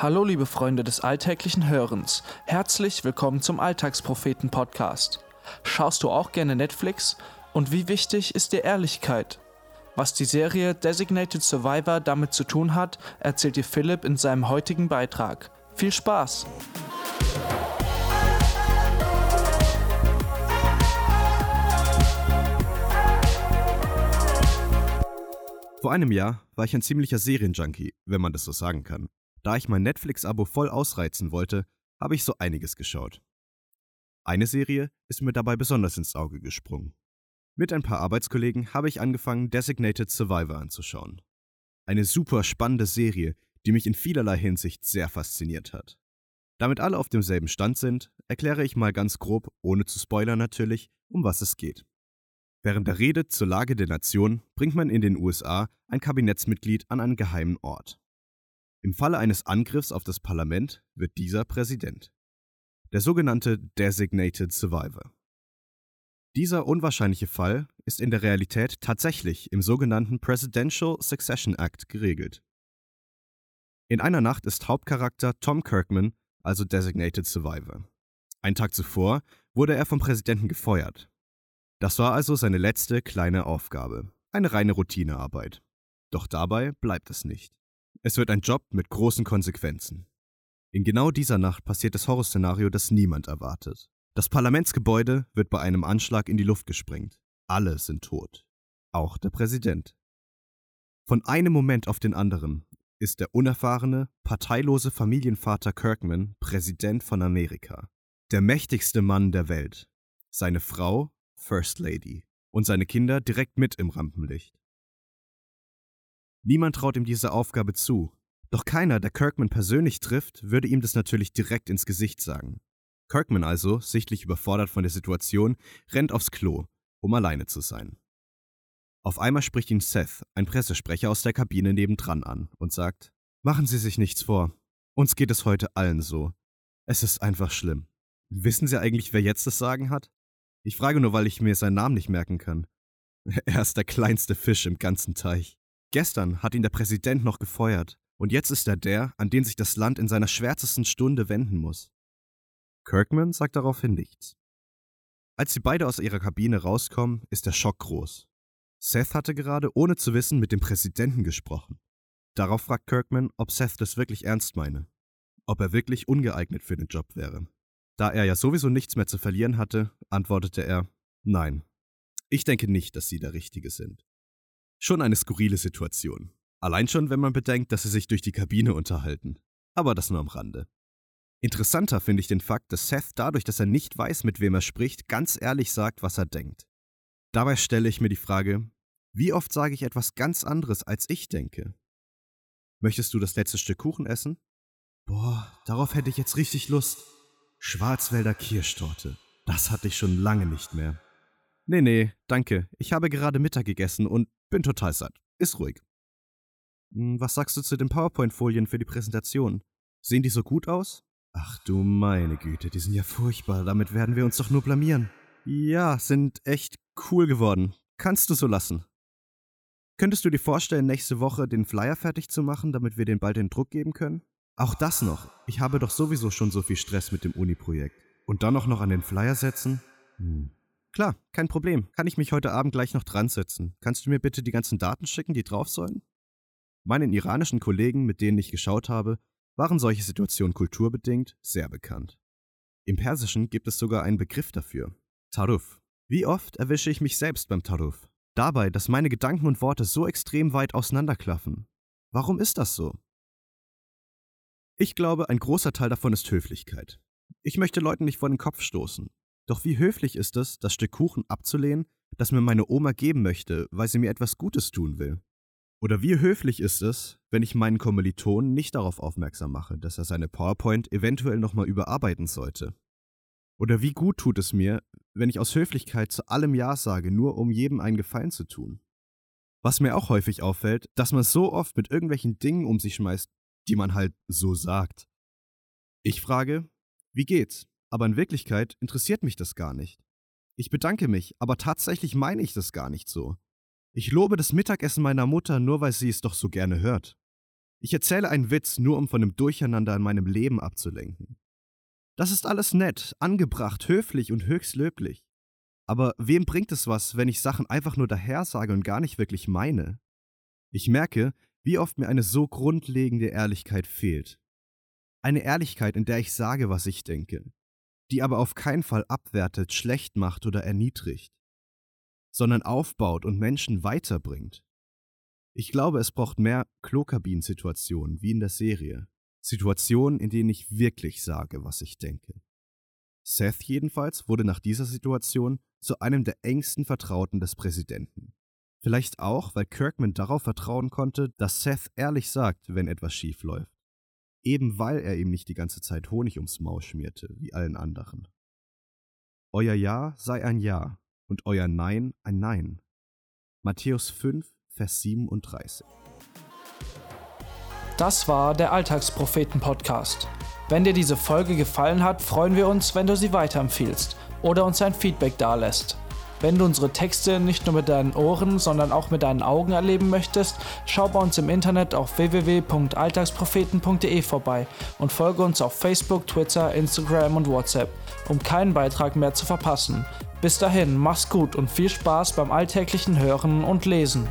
Hallo liebe Freunde des alltäglichen Hörens, herzlich willkommen zum Alltagspropheten Podcast. Schaust du auch gerne Netflix? Und wie wichtig ist dir Ehrlichkeit? Was die Serie Designated Survivor damit zu tun hat, erzählt dir Philipp in seinem heutigen Beitrag. Viel Spaß! Vor einem Jahr war ich ein ziemlicher Serienjunkie, wenn man das so sagen kann. Da ich mein Netflix-Abo voll ausreizen wollte, habe ich so einiges geschaut. Eine Serie ist mir dabei besonders ins Auge gesprungen. Mit ein paar Arbeitskollegen habe ich angefangen, Designated Survivor anzuschauen. Eine super spannende Serie, die mich in vielerlei Hinsicht sehr fasziniert hat. Damit alle auf demselben Stand sind, erkläre ich mal ganz grob, ohne zu spoilern natürlich, um was es geht. Während der Rede zur Lage der Nation bringt man in den USA ein Kabinettsmitglied an einen geheimen Ort. Im Falle eines Angriffs auf das Parlament wird dieser Präsident. Der sogenannte Designated Survivor. Dieser unwahrscheinliche Fall ist in der Realität tatsächlich im sogenannten Presidential Succession Act geregelt. In einer Nacht ist Hauptcharakter Tom Kirkman also Designated Survivor. Ein Tag zuvor wurde er vom Präsidenten gefeuert. Das war also seine letzte kleine Aufgabe, eine reine Routinearbeit. Doch dabei bleibt es nicht. Es wird ein Job mit großen Konsequenzen. In genau dieser Nacht passiert das Horrorszenario, das niemand erwartet. Das Parlamentsgebäude wird bei einem Anschlag in die Luft gesprengt. Alle sind tot. Auch der Präsident. Von einem Moment auf den anderen ist der unerfahrene, parteilose Familienvater Kirkman Präsident von Amerika. Der mächtigste Mann der Welt. Seine Frau First Lady. Und seine Kinder direkt mit im Rampenlicht. Niemand traut ihm diese Aufgabe zu. Doch keiner, der Kirkman persönlich trifft, würde ihm das natürlich direkt ins Gesicht sagen. Kirkman also, sichtlich überfordert von der Situation, rennt aufs Klo, um alleine zu sein. Auf einmal spricht ihn Seth, ein Pressesprecher aus der Kabine nebendran an, und sagt, Machen Sie sich nichts vor. Uns geht es heute allen so. Es ist einfach schlimm. Wissen Sie eigentlich, wer jetzt das Sagen hat? Ich frage nur, weil ich mir seinen Namen nicht merken kann. Er ist der kleinste Fisch im ganzen Teich. Gestern hat ihn der Präsident noch gefeuert, und jetzt ist er der, an den sich das Land in seiner schwärzesten Stunde wenden muss. Kirkman sagt daraufhin nichts. Als sie beide aus ihrer Kabine rauskommen, ist der Schock groß. Seth hatte gerade, ohne zu wissen, mit dem Präsidenten gesprochen. Darauf fragt Kirkman, ob Seth das wirklich ernst meine. Ob er wirklich ungeeignet für den Job wäre. Da er ja sowieso nichts mehr zu verlieren hatte, antwortete er, nein. Ich denke nicht, dass Sie der Richtige sind. Schon eine skurrile Situation. Allein schon, wenn man bedenkt, dass sie sich durch die Kabine unterhalten. Aber das nur am Rande. Interessanter finde ich den Fakt, dass Seth dadurch, dass er nicht weiß, mit wem er spricht, ganz ehrlich sagt, was er denkt. Dabei stelle ich mir die Frage, wie oft sage ich etwas ganz anderes, als ich denke? Möchtest du das letzte Stück Kuchen essen? Boah, darauf hätte ich jetzt richtig Lust. Schwarzwälder Kirschtorte. Das hatte ich schon lange nicht mehr. Nee, nee, danke. Ich habe gerade Mittag gegessen und bin total satt. Ist ruhig. Hm, was sagst du zu den PowerPoint-Folien für die Präsentation? Sehen die so gut aus? Ach du meine Güte, die sind ja furchtbar. Damit werden wir uns doch nur blamieren. Ja, sind echt cool geworden. Kannst du so lassen. Könntest du dir vorstellen, nächste Woche den Flyer fertig zu machen, damit wir den bald in Druck geben können? Auch das noch. Ich habe doch sowieso schon so viel Stress mit dem Uni-Projekt. Und dann auch noch an den Flyer setzen? Hm. Klar, kein Problem. Kann ich mich heute Abend gleich noch dran setzen? Kannst du mir bitte die ganzen Daten schicken, die drauf sollen? Meinen iranischen Kollegen, mit denen ich geschaut habe, waren solche Situationen kulturbedingt sehr bekannt. Im Persischen gibt es sogar einen Begriff dafür. Taruf. Wie oft erwische ich mich selbst beim Taruf? Dabei, dass meine Gedanken und Worte so extrem weit auseinanderklaffen. Warum ist das so? Ich glaube, ein großer Teil davon ist Höflichkeit. Ich möchte Leuten nicht vor den Kopf stoßen. Doch wie höflich ist es, das Stück Kuchen abzulehnen, das mir meine Oma geben möchte, weil sie mir etwas Gutes tun will? Oder wie höflich ist es, wenn ich meinen Kommilitonen nicht darauf aufmerksam mache, dass er seine PowerPoint eventuell nochmal überarbeiten sollte? Oder wie gut tut es mir, wenn ich aus Höflichkeit zu allem Ja sage, nur um jedem einen Gefallen zu tun? Was mir auch häufig auffällt, dass man so oft mit irgendwelchen Dingen um sich schmeißt, die man halt so sagt. Ich frage, wie geht's? Aber in Wirklichkeit interessiert mich das gar nicht. Ich bedanke mich, aber tatsächlich meine ich das gar nicht so. Ich lobe das Mittagessen meiner Mutter nur, weil sie es doch so gerne hört. Ich erzähle einen Witz, nur um von dem Durcheinander in meinem Leben abzulenken. Das ist alles nett, angebracht, höflich und höchst löblich. Aber wem bringt es was, wenn ich Sachen einfach nur daher sage und gar nicht wirklich meine? Ich merke, wie oft mir eine so grundlegende Ehrlichkeit fehlt. Eine Ehrlichkeit, in der ich sage, was ich denke, die aber auf keinen Fall abwertet, schlecht macht oder erniedrigt, sondern aufbaut und Menschen weiterbringt. Ich glaube, es braucht mehr Klokabinen-Situationen wie in der Serie. Situationen, in denen ich wirklich sage, was ich denke. Seth jedenfalls wurde nach dieser Situation zu einem der engsten Vertrauten des Präsidenten. Vielleicht auch, weil Kirkman darauf vertrauen konnte, dass Seth ehrlich sagt, wenn etwas schief läuft. Eben weil er ihm nicht die ganze Zeit Honig ums Maul schmierte, wie allen anderen. Euer Ja sei ein Ja und euer Nein ein Nein. Matthäus 5, Vers 37. Das war der Alltagspropheten-Podcast. Wenn dir diese Folge gefallen hat, freuen wir uns, wenn du sie weiterempfiehlst oder uns ein Feedback dalässt. Wenn du unsere Texte nicht nur mit deinen Ohren, sondern auch mit deinen Augen erleben möchtest, schau bei uns im Internet auf www.alltagspropheten.de vorbei und folge uns auf Facebook, Twitter, Instagram und WhatsApp, um keinen Beitrag mehr zu verpassen. Bis dahin, mach's gut und viel Spaß beim alltäglichen Hören und Lesen.